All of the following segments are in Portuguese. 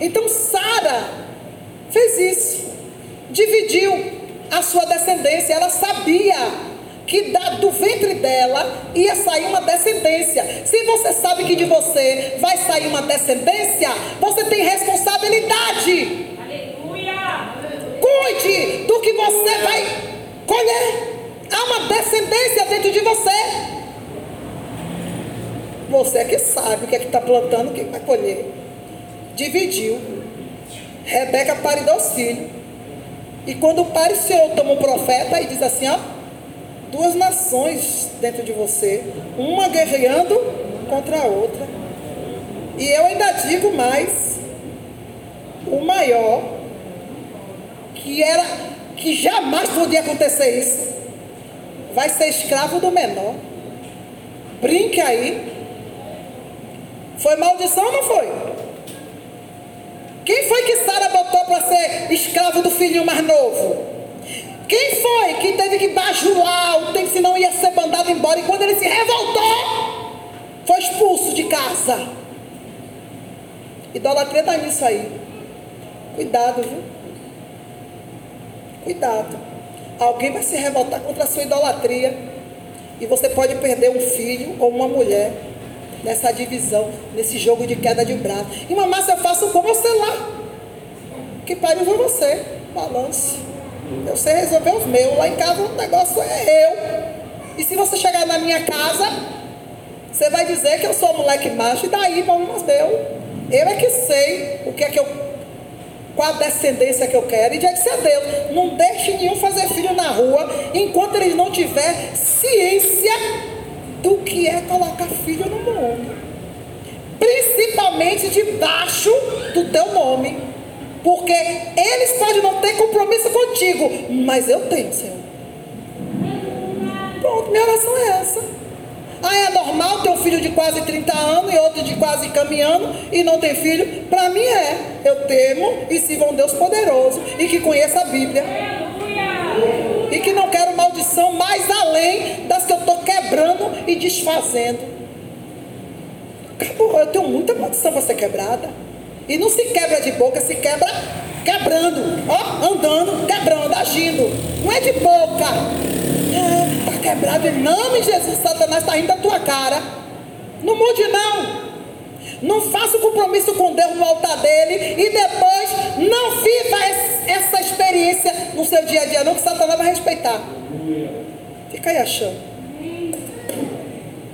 Então Sara fez isso, dividiu a sua descendência. Ela sabia que da, do ventre dela ia sair uma descendência. Se você sabe que de você vai sair uma descendência, você tem responsabilidade. Aleluia! Cuide do que você vai colher. Há uma descendência dentro de você. Você é que sabe o que é que está plantando, o que vai colher. Dividiu. Rebeca paridou os filhos. E quando pai o Senhor toma um profeta e diz assim, ó, duas nações dentro de você, uma guerreando contra a outra. E eu ainda digo mais, o maior, que era, que jamais podia acontecer isso, vai ser escravo do menor. Brinque aí. Foi maldição ou não foi? Quem foi que Sara botou para ser escravo do filhinho mais novo? Quem foi que teve que bajular o tempo, senão ia ser mandado embora? E quando ele se revoltou, foi expulso de casa. Idolatria está nisso aí. Cuidado, viu? Cuidado. Alguém vai se revoltar contra a sua idolatria. E você pode perder um filho ou uma mulher nessa divisão, nesse jogo de queda de braço. E mamãe, se eu faço com você lá. Que pariu foi você. Balance. Eu sei resolver os meus. Lá em casa o negócio é eu. E se você chegar na minha casa, você vai dizer que eu sou moleque macho, e daí, vamos deu. Eu é que sei o que é que eu. Qual a descendência que eu quero, e já disse a Deus: não deixe nenhum fazer filho na rua enquanto ele não tiver ciência do que é colocar filho no mundo. Principalmente debaixo do teu nome. Porque eles podem não ter compromisso contigo, mas eu tenho, Senhor. Pronto, minha oração é essa. Ah, é normal ter um filho de quase 30 anos e outro de quase caminhando e não ter filho? Para mim é. Eu temo e sirvo um Deus poderoso e que conheça a Bíblia. E que não quero maldição mais além das desfazendo. Acabou, eu tenho muita maldição para ser quebrada. E não se quebra de boca, se quebra quebrando, ó, andando, quebrando, agindo. Não é de boca. Está é, quebrado em nome de Jesus, Satanás está rindo da tua cara. Não mude não. Não faça o compromisso com Deus no altar dele e depois não viva essa experiência no seu dia a dia, não, que Satanás vai respeitar. Fica aí achando.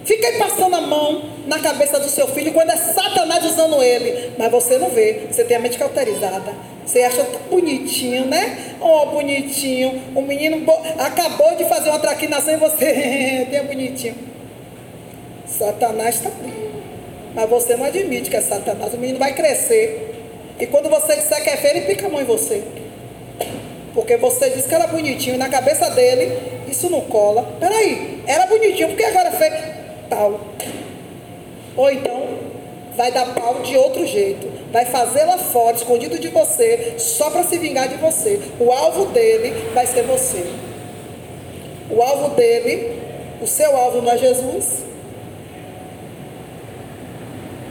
Fica aí passando a mão na cabeça do seu filho quando é Satanás usando ele. Mas você não vê, você tem a mente cauterizada. Você acha tão bonitinho, né? Oh, bonitinho. O menino acabou de fazer uma traquinação e você tem bonitinho. Satanás está. Mas você não admite que é Satanás. O menino vai crescer. E quando você disser que é feio, ele pica a mão em você. Porque você disse que era bonitinho. Na cabeça dele, isso não cola. Peraí, era bonitinho, porque agora é feio tal. Ou então, vai dar pau de outro jeito. Vai fazê-la fora, escondido de você, só para se vingar de você. O alvo dele vai ser você. O alvo dele, o seu alvo não é Jesus.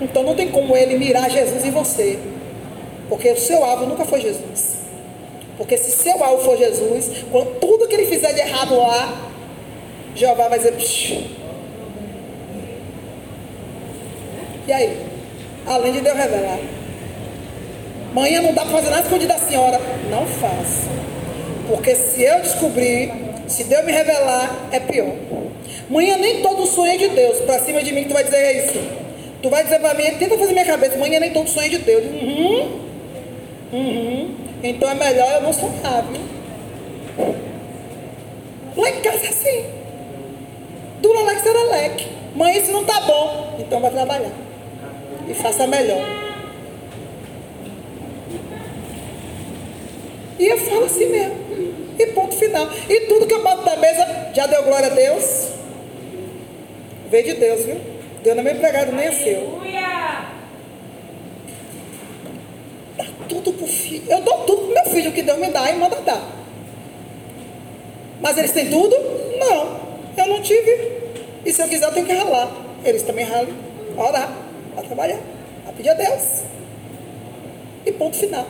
Então não tem como ele mirar Jesus em você. Porque o seu alvo nunca foi Jesus. Porque se seu alvo for Jesus, quando tudo que ele fizer de errado lá, Jeová vai dizer, E aí? Além de Deus revelar. Manhã não dá para fazer nada escondido da senhora. Não faça. Porque se eu descobrir, se Deus me revelar, é pior. Manhã nem todo sonho é de Deus. Para cima de mim, tu vai dizer isso. Tu vai dizer para mim, tenta fazer minha cabeça. Manhã nem todo sonho é de Deus. Uhum. Uhum. Então é melhor eu não sonhar, viu? Lá em casa é assim. Dura leque, será leque. Mãe, isso não tá bom. Então vai trabalhar e faça melhor. E eu falo assim mesmo. E ponto final. E tudo que eu boto na mesa, já deu glória a Deus? Vem de Deus, viu? Deus não é meu empregado, nem é seu. Dá tudo pro filho. Eu dou tudo pro meu filho, o que Deus me dá e manda dar. Mas eles têm tudo? Não. Eu não tive. E se eu quiser, eu tenho que ralar. Eles também ralam. Orar para trabalhar, a pedir a Deus. E ponto final.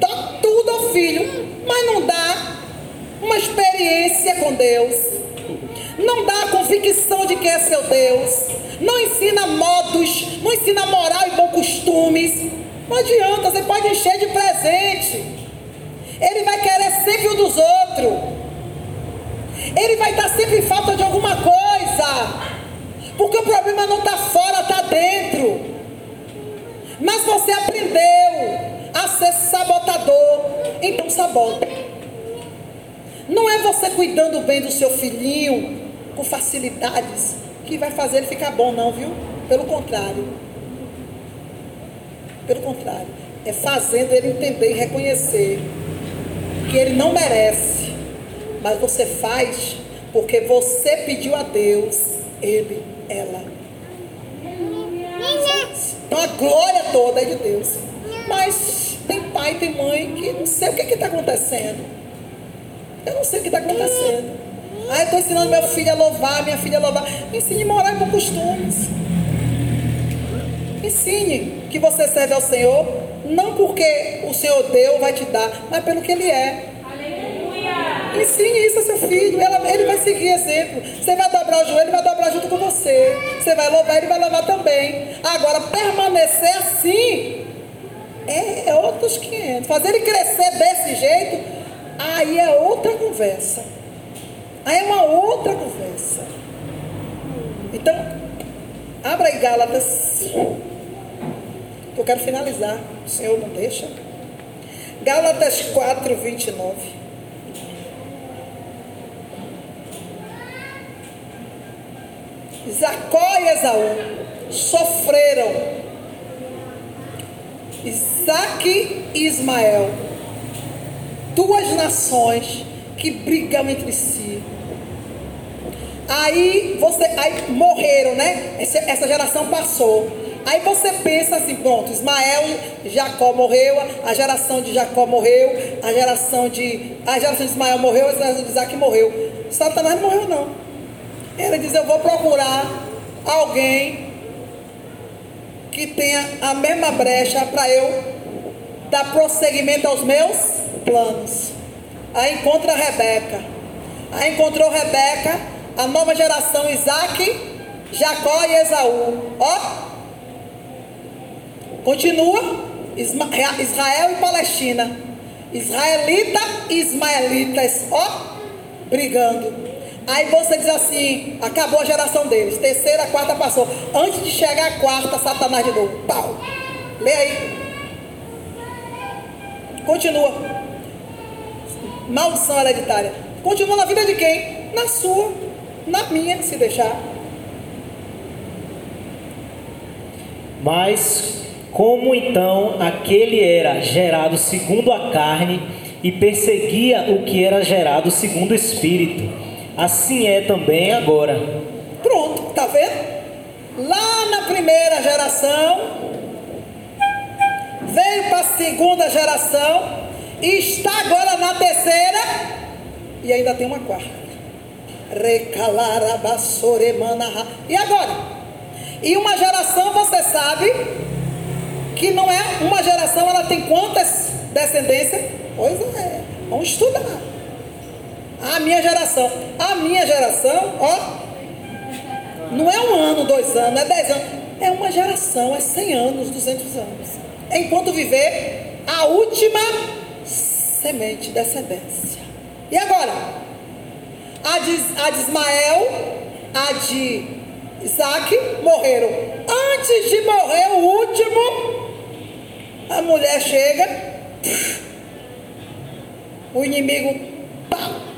Dá tudo ao filho, mas não dá uma experiência com Deus. Não dá a convicção de que é seu Deus. Não ensina modos, não ensina moral e bons costumes. Não adianta, você pode encher de presente. Ele vai querer sempre o dos outros. Ele vai estar sempre em falta de alguma coisa. Porque o problema não está fora, está dentro. Mas você aprendeu a ser sabotador. Então sabota. Não é você cuidando bem do seu filhinho com facilidades que vai fazer ele ficar bom, não, viu? Pelo contrário. Pelo contrário. É fazendo ele entender e reconhecer que ele não merece. Mas você faz porque você pediu a Deus, ele, ela. Então a glória toda é de Deus. Mas tem pai, tem mãe que não sei o que está acontecendo. Eu não sei o que está acontecendo. Ah, eu estou ensinando meu filho a louvar, minha filha a louvar. Me ensine a morar com costumes. Ensine que você serve ao Senhor, não porque o Senhor deu, vai te dar, mas pelo que Ele é. Ensine isso a seu filho, ela, ele vai seguir exemplo. Você vai dobrar o joelho, ele vai dobrar junto com você. Você vai louvar, ele vai louvar também. Agora, permanecer assim é, é outros 500. Fazer ele crescer desse jeito, aí é outra conversa. Aí é uma outra conversa. Então, abra aí Gálatas. Eu quero finalizar. O Senhor não deixa. Gálatas 4, 29. Jacó e Esaú sofreram. Isaac e Ismael, duas nações que brigam entre si. Aí você, aí morreram, né? Essa, essa geração passou. Aí você pensa assim, pronto, Ismael, Jacó morreu, a geração de Jacó morreu, a geração de. A geração de Ismael morreu, a geração de Isaac morreu. Satanás não morreu não. Ele diz, eu vou procurar alguém que tenha a mesma brecha para eu dar prosseguimento aos meus planos. Aí encontra Rebeca. Aí encontrou Rebeca, a nova geração Isaac, Jacó e Esaú. Ó. Continua. Israel e Palestina. Israelita e ismaelitas. Ó. Brigando. Aí você diz assim, acabou a geração deles. Terceira, quarta passou. Antes de chegar a quarta, Satanás de novo. Pau. Lê aí. Continua. Maldição hereditária. Continua na vida de quem? Na sua. Na minha, se deixar. Mas como então aquele era gerado segundo a carne e perseguia o que era gerado segundo o espírito, assim é também agora. Pronto, tá vendo? Lá na primeira geração, veio para a segunda geração, e está agora na terceira, e ainda tem uma quarta. Recalarabassoremana. E agora? E uma geração, você sabe, que não é uma geração, ela tem quantas descendências? Pois é, vamos estudar. A minha geração. A minha geração, ó, não é um ano, dois anos, é dez anos. É uma geração, é cem anos, duzentos anos. Enquanto viver a última semente, descendência. E agora? A de, a de Ismael, a de Isaac morreram. Antes de morrer o último, a mulher chega, o inimigo, pá.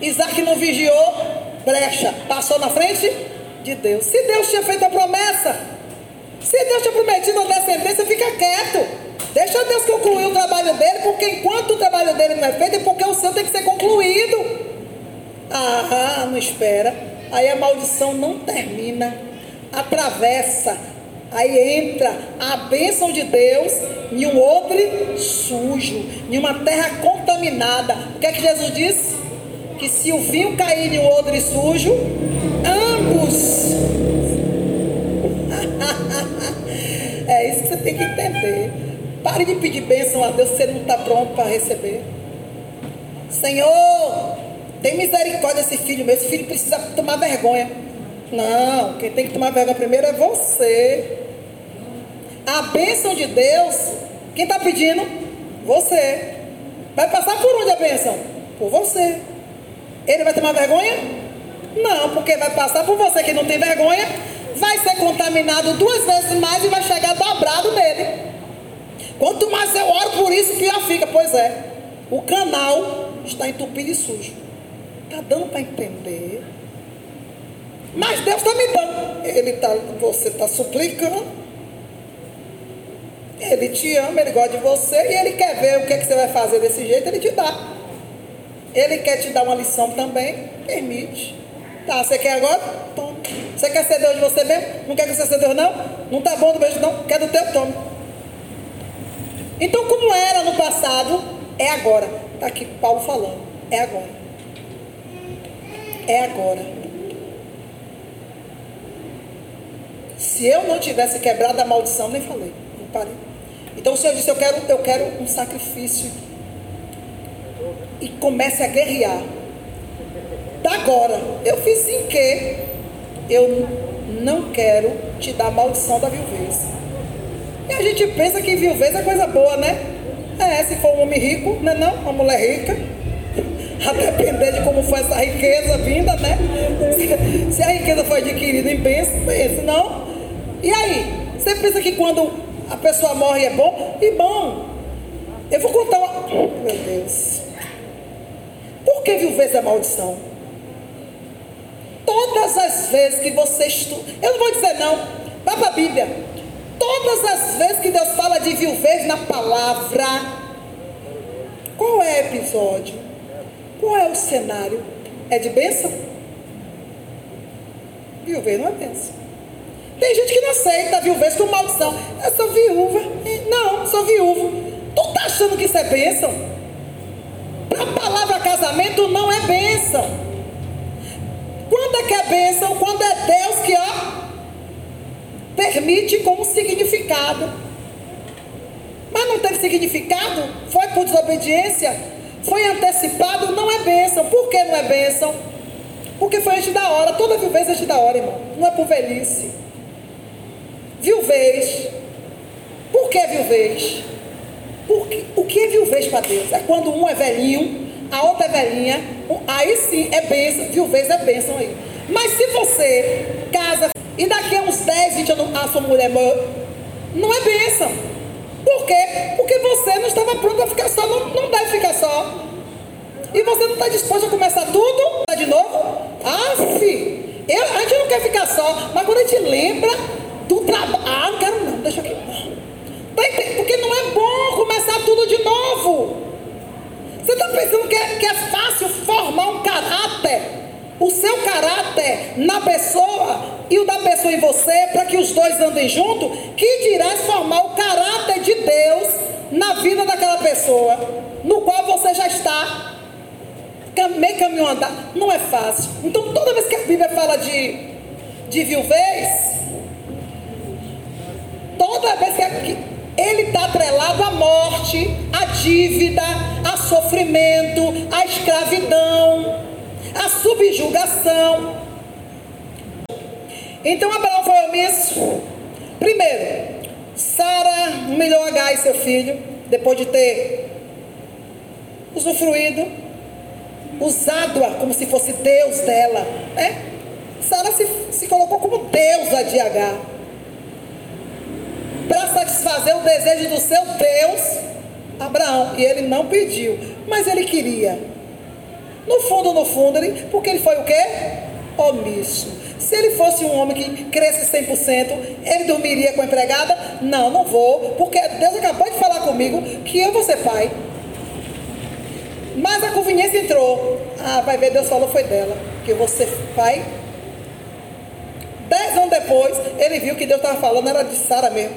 Isaac não vigiou, brecha, passou na frente de Deus. Se Deus tinha feito a promessa, se Deus tinha prometido a descendência, fica quieto. Deixa Deus concluir o trabalho dele, porque enquanto o trabalho dele não é feito, é porque o seu tem que ser concluído. Ah, não espera. Aí a maldição não termina. Atravessa. Aí entra a bênção de Deus em um odre sujo, em uma terra contaminada. O que é que Jesus disse? Que se o vinho cair em um odre sujo, ambos. é isso que você tem que entender. Pare de pedir bênção a Deus se você não está pronto para receber. Senhor, tem misericórdia desse filho meu. Esse filho precisa tomar vergonha. Não, quem tem que tomar vergonha primeiro é você. A bênção de Deus, quem está pedindo? Você. Vai passar por onde a bênção? Por você. Ele vai tomar vergonha? Não, porque vai passar por você que não tem vergonha, vai ser contaminado duas vezes mais e vai chegar dobrado nele. Quanto mais eu oro por isso, pior fica. Pois é, o canal está entupido e sujo. Está dando para entender. Mas Deus está me dando. Ele tá, você está suplicando. Ele te ama, ele gosta de você e ele quer ver o que, é que você vai fazer desse jeito, ele te dá. Ele quer te dar uma lição também, permite. Tá, você quer agora? Toma. Você quer ser Deus de você mesmo? Não quer que você seja Deus, não? Não tá bom do beijo, não? Quer do teu? Toma. Então, como era no passado, é agora. Está aqui Paulo falando. É agora. É agora. Se eu não tivesse quebrado a maldição, nem falei. Não parei. Então o Senhor disse, eu quero, eu quero um sacrifício. E comece a guerrear. Da agora. Eu fiz sem que eu não quero te dar a maldição da viuvez. E a gente pensa que viuvez é coisa boa, né? É, se for um homem rico, não é não? Uma mulher rica. A depender de como foi essa riqueza vinda, né? Se, a riqueza foi adquirida em bênção, pense, não. E aí? Você pensa que quando a pessoa morre é bom? E bom. Eu vou contar uma. Meu Deus. Por que viuvez é maldição? Todas as vezes que você estuda. Eu não vou dizer não. Vá para a Bíblia. Todas as vezes que Deus fala de viuvez na palavra, qual é o episódio? Qual é o cenário? É de bênção? Viuvez não é bênção. Tem gente que não aceita viuvez com maldição. Eu sou viúva. Não, sou viúvo. Tu tá achando que isso é bênção? Casamento não é bênção. Quando é que é bênção? Quando é Deus que, ó, permite como significado. Mas não teve significado? Foi por desobediência? Foi antecipado? Não é bênção. Por que não é bênção? Porque foi antes da hora. Toda viuvez é antes da hora, irmão. Não é por velhice. Viuvez. Por que viuvez? Porque, o que é viuvez para Deus? É quando um é velhinho, a outra é velhinha. Aí sim é bênção. Viuvez é bênção aí. Mas se você casa e daqui a uns 10, 20 anos a sua mulher morre, não é bênção. Por quê? Porque você não estava pronto para ficar só, não, não deve ficar só. E você não está disposto a começar tudo de novo? Ah, filho, eu, a gente não quer ficar só, mas quando a gente lembra do trabalho. Ah, não quero não, deixa aqui. Tá Porque não é bom começar tudo de novo. Você está pensando que é, que é fácil formar um caráter? O seu caráter na pessoa e o da pessoa em você, para que os dois andem junto, que dirás formar o caráter de Deus na vida daquela pessoa, no qual você já está meio caminho andar. Não é fácil. Então, toda vez que a Bíblia fala de, de viuvez, toda vez que ele está atrelado à morte, à dívida, a sofrimento, à escravidão, à subjugação. Então Abraão foi omisso. Primeiro, Sara humilhou Agar e seu filho, depois de ter usufruído, usado-a como se fosse Deus dela. Né? Sara se, se colocou como deusa de Agar. Para satisfazer o desejo do seu Deus, Abraão. E ele não pediu, mas ele queria. No fundo, no fundo, ele, porque ele foi o quê? Omisso. Se ele fosse um homem que cresce 100%, ele dormiria com a empregada? Não, não vou, porque Deus acabou de falar comigo que eu vou ser pai. Mas a conveniência entrou. Ah, vai ver, Deus falou foi dela, que eu vou ser pai. Dez anos depois, ele viu que Deus estava falando, era de Sara mesmo.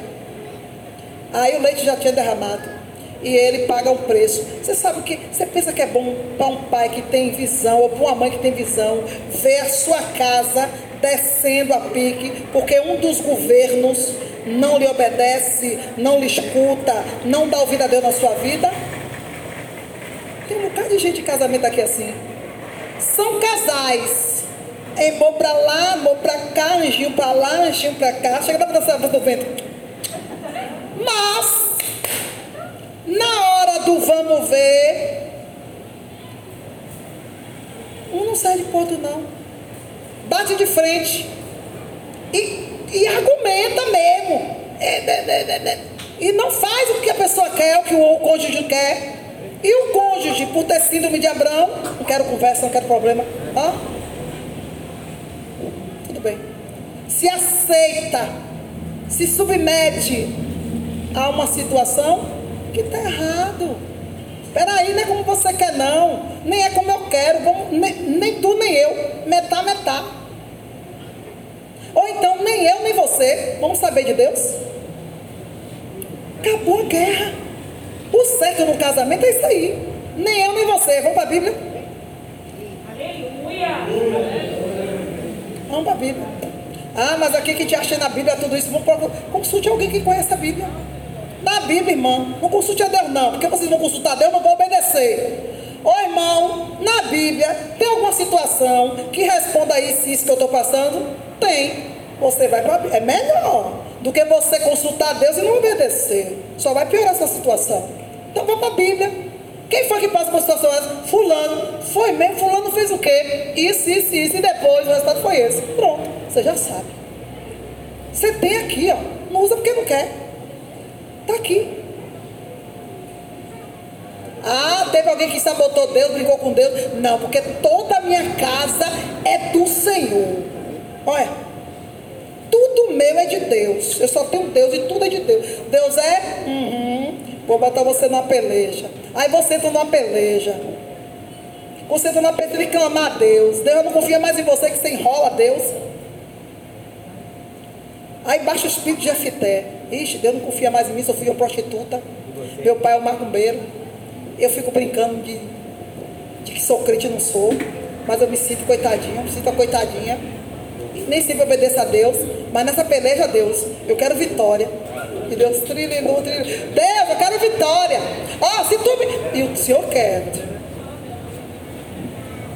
Aí o leite já tinha derramado e ele paga o preço. Você sabe o que? Você pensa que é bom para um pai que tem visão, ou para uma mãe que tem visão, ver a sua casa descendo a pique, porque um dos governos não lhe obedece, não lhe escuta, não dá ouvido a Deus na sua vida? Tem um bocado de gente em casamento aqui assim. São casais. Embor pra lá, amor pra cá, anjinho pra lá, anjinho pra cá. Chega da dança do vento. Mas, na hora do vamos ver, um não sai de ponto não. Bate de frente. E, e argumenta mesmo. É, é, é, e não faz o que a pessoa quer, o que o cônjuge quer. E o cônjuge, por ter síndrome de Abraão, não quero conversa, não quero problema. Hã? Tudo bem. Se aceita, se submete a uma situação que está errado. Espera aí, não é como você quer não. Nem é como eu quero. Vamos, nem, nem tu nem eu. Metá, metá. Ou então nem eu nem você. Vamos saber de Deus? Acabou a guerra. O certo no casamento é isso aí. Nem eu nem você. Vamos para a Bíblia? Aleluia! Vamos para a Bíblia. Ah, mas aqui que te achei na Bíblia tudo isso. Vamos procurar. Consulte alguém que conhece a Bíblia. Bíblia, irmão, não consulte a Deus, não, porque vocês vão consultar a Deus, não vão obedecer. Ô irmão, na Bíblia, tem alguma situação que responda a isso, isso que eu estou passando? Tem. Você vai para a Bíblia. É melhor do que você consultar a Deus e não obedecer. Só vai piorar essa situação. Então vamos para a Bíblia. Quem foi que passa por situação? Fulano. Foi mesmo, fulano fez o quê? Isso, isso, isso. E depois o resultado foi esse. Pronto, você já sabe. Você tem aqui, ó. Não usa porque não quer. Está aqui. Ah, teve alguém que sabotou Deus, brincou com Deus. Não, porque toda a minha casa é do Senhor. Olha, tudo meu é de Deus. Eu só tenho Deus e tudo é de Deus. Deus é, uhum, vou botar você numa peleja. Aí você entra numa peleja. Você entra numa peleja e clamar a Deus. Deus não confia mais em você que você enrola Deus. Aí baixa o espírito de Afité. Ixi, Deus não confia mais em mim, sou filho uma prostituta. Meu pai é um macumbeiro. Eu fico brincando de, de que sou crente e não sou. Mas eu me sinto coitadinha, me sinto a coitadinha. Nem sempre obedeço a Deus. Mas nessa peleja, Deus, eu quero vitória. E Deus trilhou, trilhou. Deus, eu quero vitória. Ó, oh, se tu me. E o Senhor quer.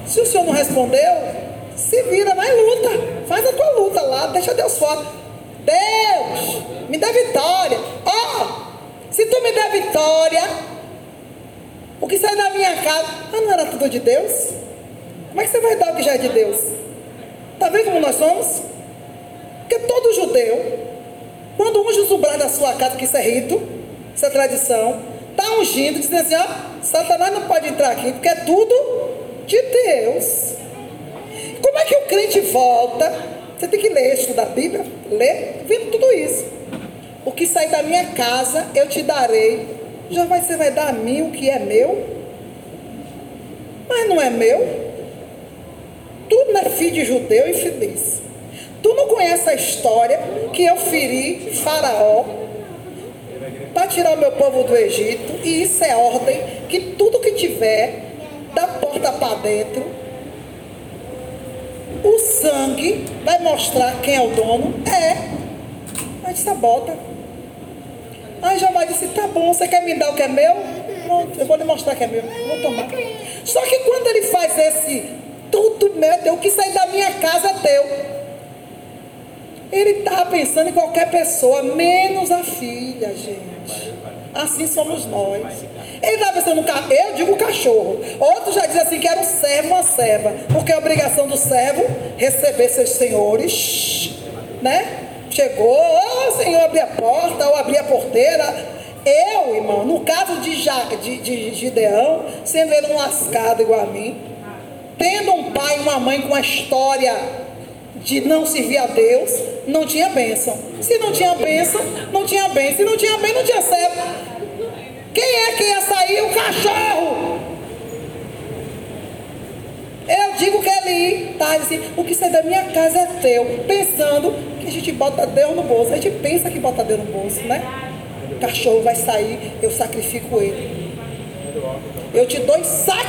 Se o Senhor não respondeu, se vira, vai luta. Faz a tua luta lá, deixa Deus fora. Deus, me dá vitória. Ó, oh, se tu me der vitória, o que sai da minha casa, ah, não era tudo de Deus? Como é que você vai dar o que já é de Deus? Está vendo como nós somos? Porque todo judeu, quando unge o zubrar da sua casa, que isso é rito, isso é tradição, está ungindo, dizendo assim, ó, Satanás não pode entrar aqui, porque é tudo de Deus. Como é que o crente volta você tem que ler, estudar a Bíblia, ler, vendo tudo isso. O que sair da minha casa, eu te darei. Já vai, você vai dar a mim o que é meu? Mas não é meu. Tu não é filho de judeu e feliz. Tu não conhece a história que eu feri Faraó para tirar o meu povo do Egito. E isso é ordem que tudo que tiver, da porta para dentro, o sangue vai mostrar quem é o dono? É. Mas sabota. Aí Jamais disse, tá bom, você quer me dar o que é meu? Pronto, eu vou lhe mostrar que é meu. Vou tomar. Só que quando ele faz esse, tudo meu é teu, o que sai da minha casa é teu. Ele estava pensando em qualquer pessoa, menos a filha, gente. Assim somos nós. Ele estava pensando no cachorro, eu digo cachorro. Outros já dizem assim que era um servo, uma serva. Porque é obrigação do servo receber seus senhores, né? Chegou, oh, o senhor abrir a porta ou abrir a porteira. Eu, irmão, no caso de, ja, de, de Gideão, sendo ele um lascado igual a mim, tendo um pai e uma mãe com a história de não servir a Deus, não tinha bênção. Se não tinha bênção, não tinha bênção. Se não tinha bênção, não tinha certo. Quem é que ia sair? O cachorro. Eu digo que ele está assim, o que sai da minha casa é teu, pensando que a gente bota Deus no bolso. A gente pensa que bota Deus no bolso, né? O cachorro vai sair, eu sacrifico ele. Eu te dou em sac,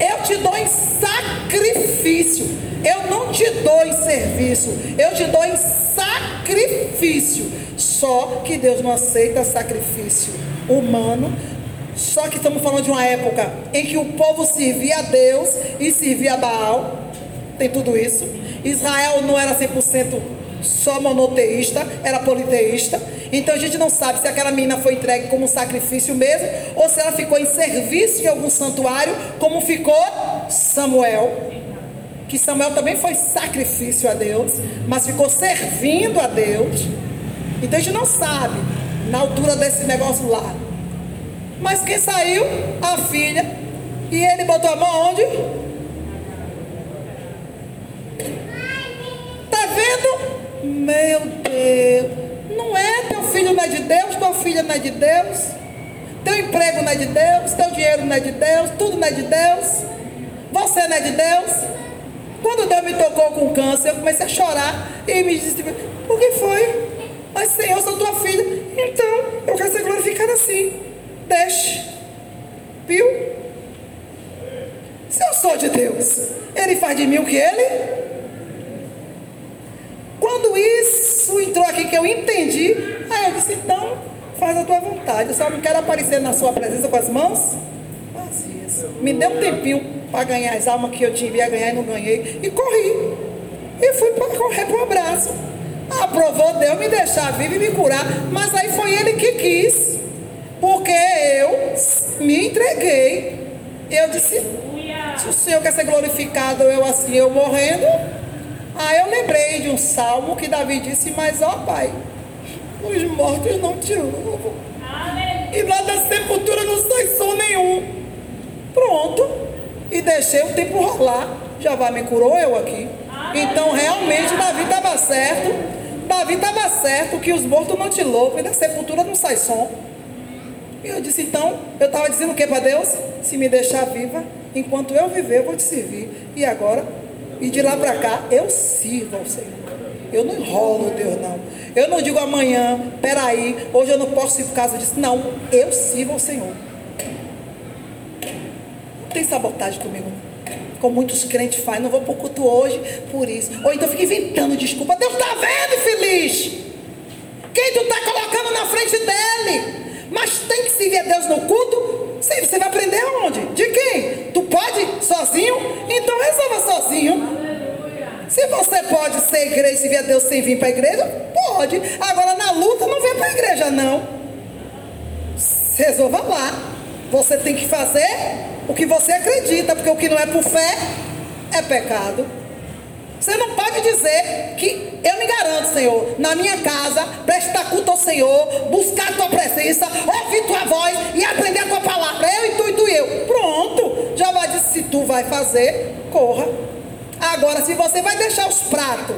eu te dou em sacrifício. Eu não te dou em serviço, eu te dou em sacrifício. Só que Deus não aceita sacrifício humano. Só que estamos falando de uma época em que o povo servia a Deus e servia a Baal. Tem tudo isso. Israel não era 100% só monoteísta, era politeísta. Então a gente não sabe se aquela menina foi entregue como sacrifício mesmo, ou se ela ficou em serviço em algum santuário, como ficou Samuel. Que Samuel também foi sacrifício a Deus, mas ficou servindo a Deus. Então a gente não sabe na altura desse negócio lá. Mas quem saiu? A filha. E ele botou a mão onde? Tá vendo? Meu Deus, não é teu filho não é de Deus, tua filha não é de Deus, teu emprego não é de Deus, teu dinheiro não é de Deus, tudo não é de Deus, você não é de Deus. Quando Deus me tocou com câncer, eu comecei a chorar e me disse: O que foi? Mas Senhor, eu sou tua filha. Então, eu quero ser glorificada assim. Deixe. Viu? Se eu sou de Deus, Ele faz de mim o que Ele quando isso entrou aqui que eu entendi, aí eu disse, então faz a tua vontade. Eu só não quero aparecer na sua presença com as mãos vazias. Me deu um tempinho para ganhar as almas que eu tinha ganhar e não ganhei. E corri. E fui para correr para o abraço. Aprovou Deus me deixar vivo e me curar. Mas aí foi ele que quis. Porque eu me entreguei. Eu disse, se o Senhor quer ser glorificado, eu assim, eu morrendo, Aí eu lembrei de um salmo que Davi disse, mas ó pai, os mortos não te louvam. E lá da sepultura não sai som nenhum. Pronto. E deixei o tempo rolar. Já vai me curou eu aqui. Então realmente Davi estava certo. Davi estava certo que os mortos não te louvam e da sepultura não sai som. E eu disse, então, eu estava dizendo o que para Deus? Se me deixar viva, enquanto eu viver, eu vou te servir. E agora e de lá para cá, eu sirvo ao Senhor. Eu não enrolo Deus, não. Eu não digo amanhã, peraí, hoje eu não posso ir por causa disso. Não, eu sirvo ao Senhor. Não tem sabotagem comigo. Como muitos crentes fazem, não vou para o culto hoje por isso. Ou então fica inventando desculpa. Deus está vendo, feliz. Quem tu está colocando na frente dele? Mas tem que servir a Deus no culto? Sim, você vai aprender aonde? De quem? Tu pode sozinho? Então resolva sozinho. Se você pode ser igreja e servir a Deus sem vir para a igreja, pode. Agora na luta não vem para a igreja, não. Resolva lá. Você tem que fazer o que você acredita, porque o que não é por fé é pecado. Você não pode dizer que eu me garanto, Senhor, na minha casa, prestar culto ao Senhor, buscar a tua presença, ouvir tua voz e aprender a tua palavra. Eu e tu e tu e eu. Pronto. Já vai dizer, se tu vai fazer, corra. Agora, se você vai deixar os pratos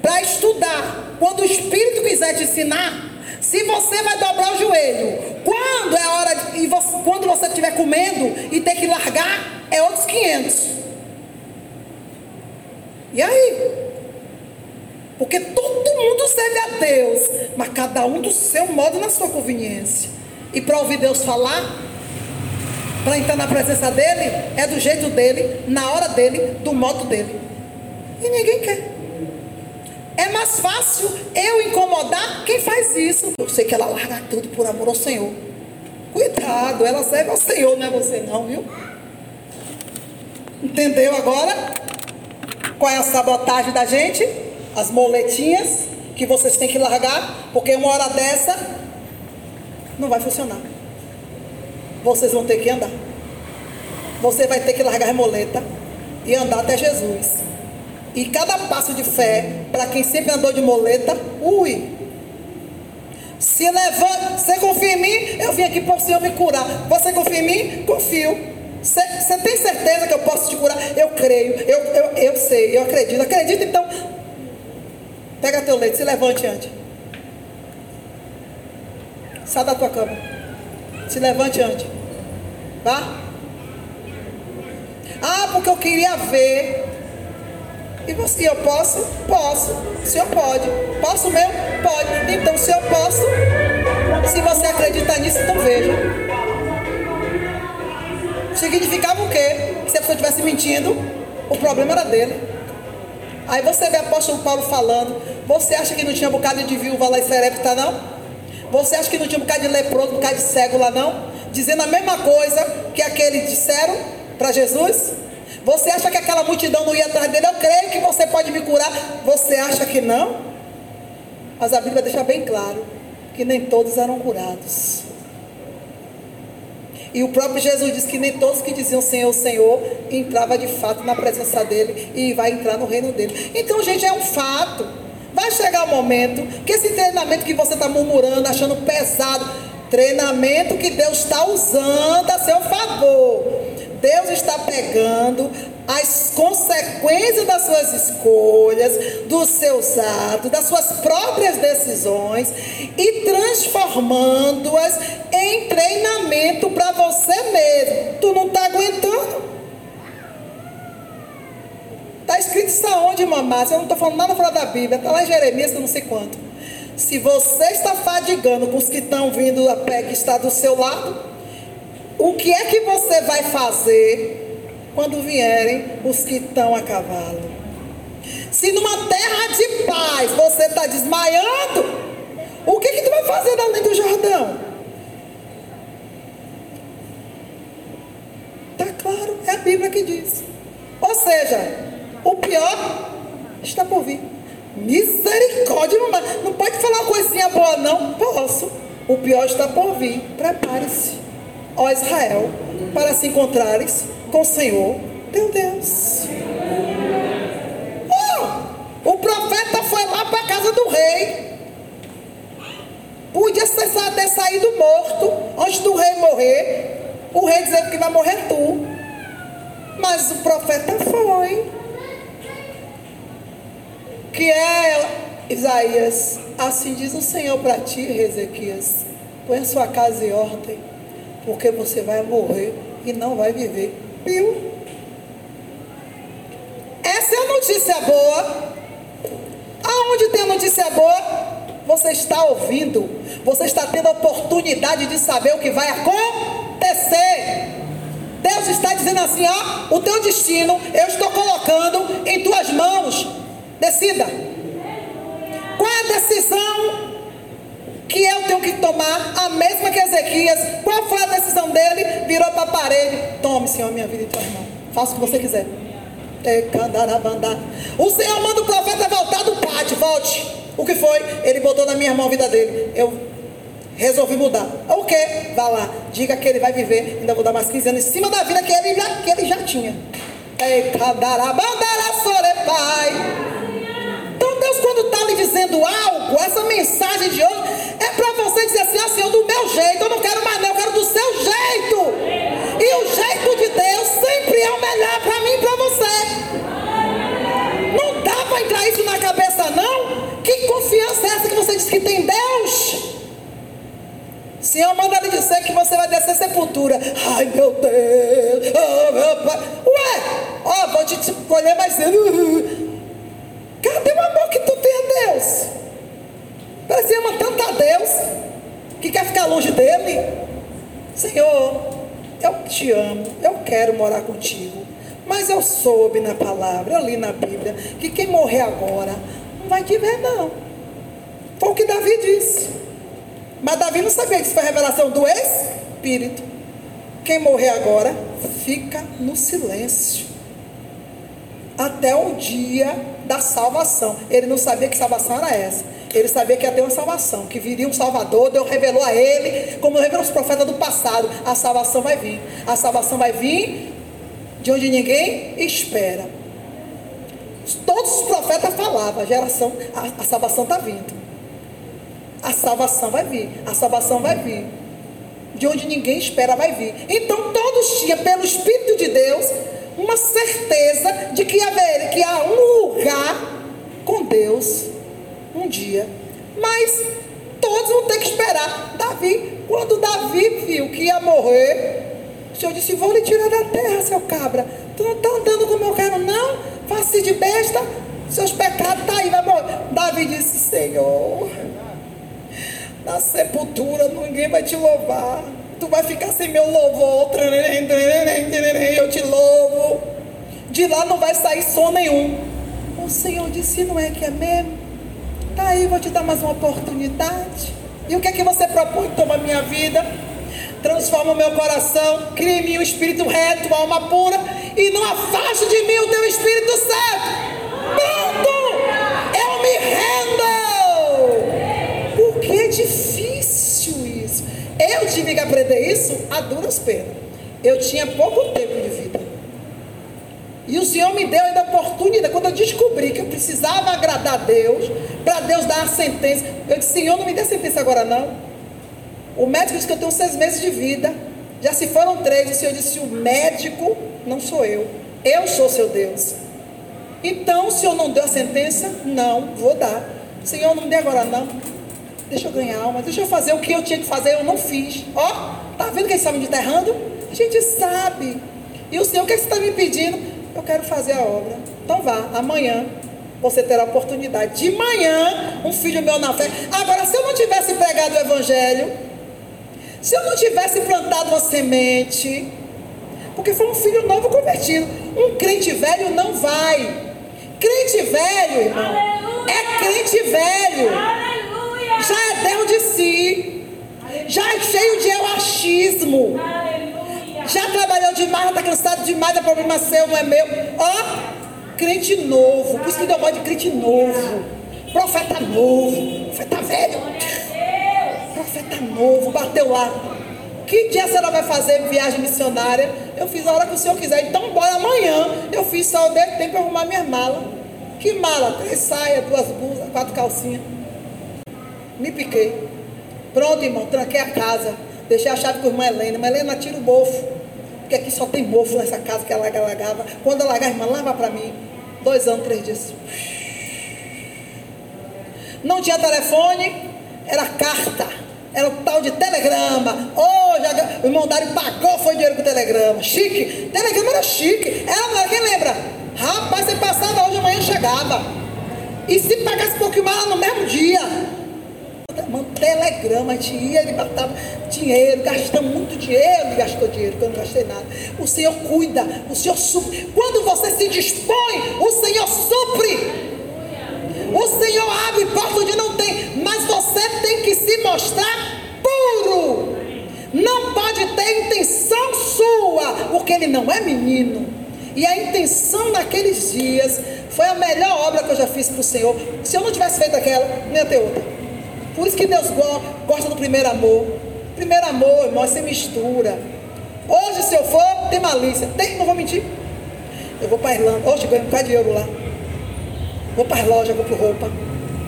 para estudar, quando o Espírito quiser te ensinar, se você vai dobrar o joelho, quando é hora de, e você, quando você estiver comendo e ter que largar, é outros 500. E aí? Porque todo mundo serve a Deus, mas cada um do seu modo, na sua conveniência. E para ouvir Deus falar, para entrar na presença dele, é do jeito dele, na hora dele, do modo dele. E ninguém quer. É mais fácil eu incomodar quem faz isso. Eu sei que ela larga tudo por amor ao Senhor. Cuidado, ela serve ao Senhor, não é você não, viu? Entendeu agora? Qual é a sabotagem da gente? As moletinhas que vocês têm que largar, porque uma hora dessa não vai funcionar. Vocês vão ter que andar. Você vai ter que largar a moleta e andar até Jesus. E cada passo de fé, para quem sempre andou de moleta, ui. Se levanta, você confia em mim, eu vim aqui para o Senhor me curar. Você confia em mim? Confio. Você tem certeza que eu posso te curar? Eu creio, eu, eu, eu sei, eu acredito. Acredita então? Pega teu leite, se levante antes. Sai da tua cama. Se levante antes. Tá? Ah, porque eu queria ver. E você, eu posso? Posso. O senhor pode. Posso mesmo? Pode. Então, se eu posso, se você acreditar nisso, então veja. Significava o quê? Que se a pessoa estivesse mentindo, o problema era dele. Aí você vê o apóstolo Paulo falando. Você acha que não tinha um bocado de viúva lá em Serepta, não? Você acha que não tinha um bocado de leproso, um bocado de cego lá, não? Dizendo a mesma coisa que aqueles disseram para Jesus? Você acha que aquela multidão não ia atrás dele? Eu creio que você pode me curar. Você acha que não? Mas a Bíblia deixa bem claro que nem todos eram curados. E o próprio Jesus disse que nem todos que diziam Senhor, Senhor, entrava de fato na presença dele e vai entrar no reino dele. Então, gente, é um fato. Vai chegar o momento que esse treinamento que você está murmurando, achando pesado, treinamento que Deus está usando a seu favor. Deus está pegando as consequências das suas escolhas, dos seus atos, das suas próprias decisões e transformando-as em treinamento para você mesmo. Tu não está aguentando? Está escrito isso aonde, mamá? Eu não estou falando nada fora da Bíblia. Está lá em Jeremias, eu não sei quanto. Se você está fadigando com os que estão vindo a pé que está do seu lado, o que é que você vai fazer quando vierem os que estão a cavalo. Se numa terra de paz você está desmaiando, o que, que tu vai fazer além do Jordão? Está claro, é a Bíblia que diz. Ou seja, o pior está por vir. Misericórdia, mamãe. Não pode falar uma coisinha boa, não? Posso. O pior está por vir. Prepare-se, ó Israel, para se encontrares com o Senhor teu Deus. Oh, o profeta foi lá para a casa do rei. Podia ter saído morto antes do rei morrer. O rei dizendo que vai morrer tu. Mas o profeta foi. Que é Isaías. Assim diz o Senhor para ti, Ezequias. Põe a sua casa em ordem, porque você vai morrer e não vai viver. Viu? Essa é a notícia boa. Aonde tem notícia boa? Você está ouvindo. Você está tendo a oportunidade de saber o que vai acontecer. Deus está dizendo assim: ó, o teu destino eu estou colocando em tuas mãos. Decida. Qual é a decisão que eu tenho que tomar? A mesma que Ezequias. Qual foi a decisão dele? Virou para a parede. Tome, Senhor, minha vida em tuas mãos. Faça o que você quiser. O Senhor manda o profeta voltar do pátio. Volte. O que foi? Ele botou na minha mão a vida dele. Eu resolvi mudar. O que? Vá lá. Diga que ele vai viver. Ainda vou dar mais 15 anos em cima da vida que ele já, que ele já tinha. Então essa que você diz que tem Deus? Senhor manda lhe dizer que você vai descer sepultura. Ai meu Deus, oh, meu pai. Ué, ó, oh, vou te escolher mais cedo. Cadê o amor que tu tem a Deus? Você ama tanto a Deus que quer ficar longe dele. Senhor, eu te amo, eu quero morar contigo. Mas eu soube na palavra, eu li na Bíblia, que quem morrer agora não vai te ver, não. Foi o que Davi disse. Mas Davi não sabia que isso foi revelação do Espírito. Quem morrer agora fica no silêncio. Até o dia da salvação. Ele não sabia que salvação era essa. Ele sabia que ia ter uma salvação, que viria um Salvador. Deus revelou a ele, como revelou os profetas do passado: a salvação vai vir. A salvação vai vir de onde ninguém espera. Todos os profetas falavam: a geração, a, a salvação está vindo. A salvação vai vir. A salvação vai vir. De onde ninguém espera vai vir. Então todos tinham, pelo Espírito de Deus, uma certeza de que, haver, que há um lugar com Deus um dia. Mas todos vão ter que esperar. Davi, quando Davi viu que ia morrer, o Senhor disse: Vou lhe tirar da terra, seu cabra. Tu não está andando como eu quero, não? Faça de besta, seus pecados tá aí, vai morrer. Davi disse: Senhor, na sepultura ninguém vai te louvar. Tu vai ficar sem meu louvor. Eu te louvo. De lá não vai sair som nenhum. o Senhor disse: Não é que é mesmo? Tá aí, vou te dar mais uma oportunidade. E o que é que você propõe? Toma a minha vida, transforma o meu coração, cria em mim um espírito reto, alma pura, e não afaste de mim o teu espírito certo. A duras penas. Eu tinha pouco tempo de vida. E o Senhor me deu ainda a oportunidade, quando eu descobri que eu precisava agradar a Deus, para Deus dar a sentença. Eu disse, Senhor, não me dê sentença agora não. O médico disse que eu tenho seis meses de vida. Já se foram três. O Senhor disse, o médico não sou eu. Eu sou seu Deus. Então, o Senhor não deu a sentença? Não, vou dar. Senhor, não me dê agora não. Deixa eu ganhar alma, deixa eu fazer o que eu tinha que fazer, eu não fiz. Ó, tá vendo que eles estão me enterrando? A gente sabe. E o Senhor, o que, é que você está me pedindo? Eu quero fazer a obra. Então vá, amanhã você terá a oportunidade. De manhã, um filho meu na fé. Agora, se eu não tivesse pregado o Evangelho, se eu não tivesse plantado uma semente, porque foi um filho novo convertido. Um crente velho não vai. Crente velho, irmão, Aleluia. é crente velho. Aleluia. Já é Deus de si. Já é cheio de eu achismo. Aleluia já trabalhou demais, está cansado demais, é problema seu, não é meu. Ó, crente novo, por isso que deu de crente novo, profeta novo, profeta velho, profeta novo, bateu lá. Que dia a senhora vai fazer viagem missionária? Eu fiz a hora que o senhor quiser, então bora amanhã. Eu fiz só o tempo para arrumar minha mala. Que mala? Três saias, duas blusas, quatro calcinhas. Me piquei. Pronto, irmão, tranquei a casa. Deixei a chave com a irmã Helena. Irmã Helena tira o bofo porque aqui só tem mofo nessa casa que ela alagava. Quando ela alagava, irmã, lava para mim. Dois anos, três dias. Não tinha telefone, era carta. Era o tal de telegrama. Oh, o irmão Dário pagou, foi dinheiro com telegrama. Chique. Telegrama era chique. Era, quem lembra? Rapaz, você passava hoje, amanhã chegava. E se pagasse pouquinho mais no mesmo dia telegrama, a gente ia, ele batava dinheiro, gastamos muito dinheiro, ele gastou dinheiro, que eu não gastei nada. O Senhor cuida, o Senhor supre. Quando você se dispõe, o Senhor supre. O Senhor abre porta onde não tem, mas você tem que se mostrar puro. Não pode ter intenção sua, porque ele não é menino. E a intenção naqueles dias foi a melhor obra que eu já fiz para o Senhor. Se eu não tivesse feito aquela, não ia ter outra. Por isso que Deus gosta do primeiro amor. Primeiro amor, irmão, é sem mistura. Hoje, se eu for, tem malícia. Tem, não vou mentir. Eu vou para a Irlanda. Hoje ganho um bocado de euro lá. Vou para as lojas, vou para roupa.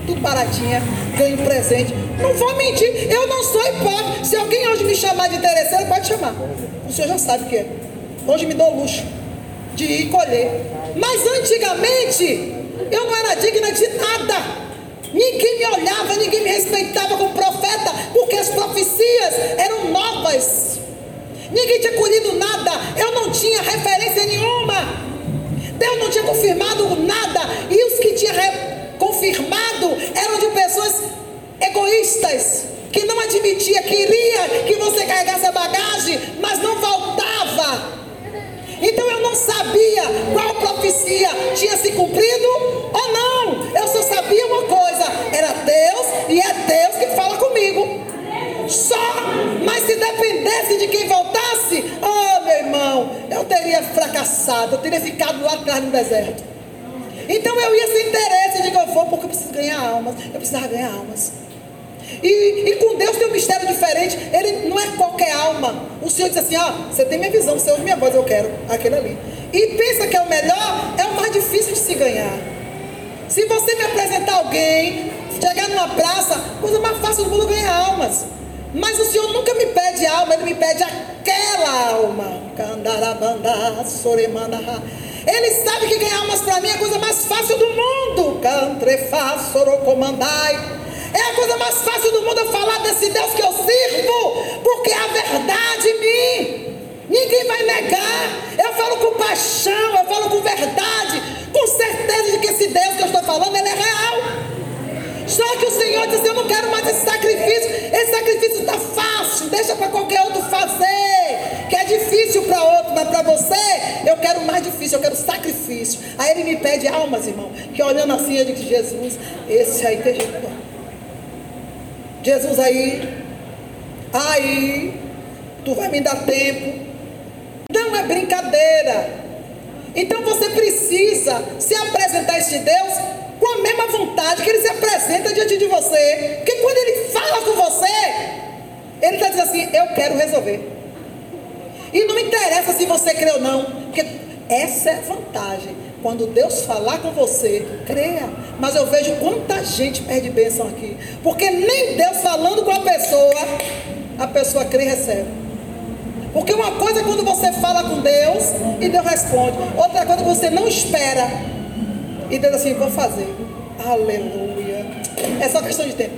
Tudo baratinha. Ganho presente. Não vou mentir. Eu não sou hipócrita. Se alguém hoje me chamar de interesseiro, pode chamar. O senhor já sabe o que é. Hoje me dou luxo de ir colher. Mas antigamente, eu não era digna de nada. Ninguém me olhava, ninguém me respeitava como profeta, porque as profecias eram novas. Ninguém tinha colhido nada, eu não tinha referência nenhuma. Deus não tinha confirmado nada, e os que tinham confirmado eram de pessoas egoístas, que não admitia, queria que você carregasse a bagagem, mas não voltava. Então eu não sabia qual profecia tinha se cumprido Deus e é Deus que fala comigo. Só, mas se dependesse de quem voltasse, oh meu irmão, eu teria fracassado, eu teria ficado lá atrás no deserto. Então eu ia sem interesse de que eu vou, porque eu preciso ganhar almas. Eu precisava ganhar almas. E, e, com Deus tem um mistério diferente. Ele não é qualquer alma. O Senhor diz assim: ah, você tem minha visão, você ouve minha voz, eu quero aquele ali. E pensa que é o melhor, é o mais difícil de se ganhar. Se você me apresentar alguém, chegar numa praça, coisa mais fácil do mundo ganhar almas. Mas o Senhor nunca me pede alma, Ele me pede aquela alma. Ele sabe que ganhar almas para mim é a coisa mais fácil do mundo. Cantrefa, sorocomandai. É a coisa mais fácil do mundo eu falar desse Deus que eu sirvo, porque é a verdade em mim. Ninguém vai negar. Eu falo com paixão, eu falo quero mais esse sacrifício. Esse sacrifício está fácil, deixa para qualquer outro fazer. Que é difícil para outro, mas para você, eu quero mais difícil, eu quero sacrifício. Aí ele me pede almas, irmão, que olhando assim, eu digo, Jesus, esse aí tem jeito. Jesus aí, aí, tu vai me dar tempo. Não é brincadeira. Então você precisa se apresentar a este Deus a mesma vontade que ele se apresenta diante de você. Porque quando ele fala com você, ele está dizendo assim: Eu quero resolver. E não interessa se você crê ou não, porque essa é a vantagem. Quando Deus falar com você, creia. Mas eu vejo quanta gente perde bênção aqui. Porque nem Deus falando com a pessoa, a pessoa crê e recebe. Porque uma coisa é quando você fala com Deus e Deus responde. Outra coisa é quando você não espera. E Deus assim, vou fazer. Aleluia. É só questão de tempo.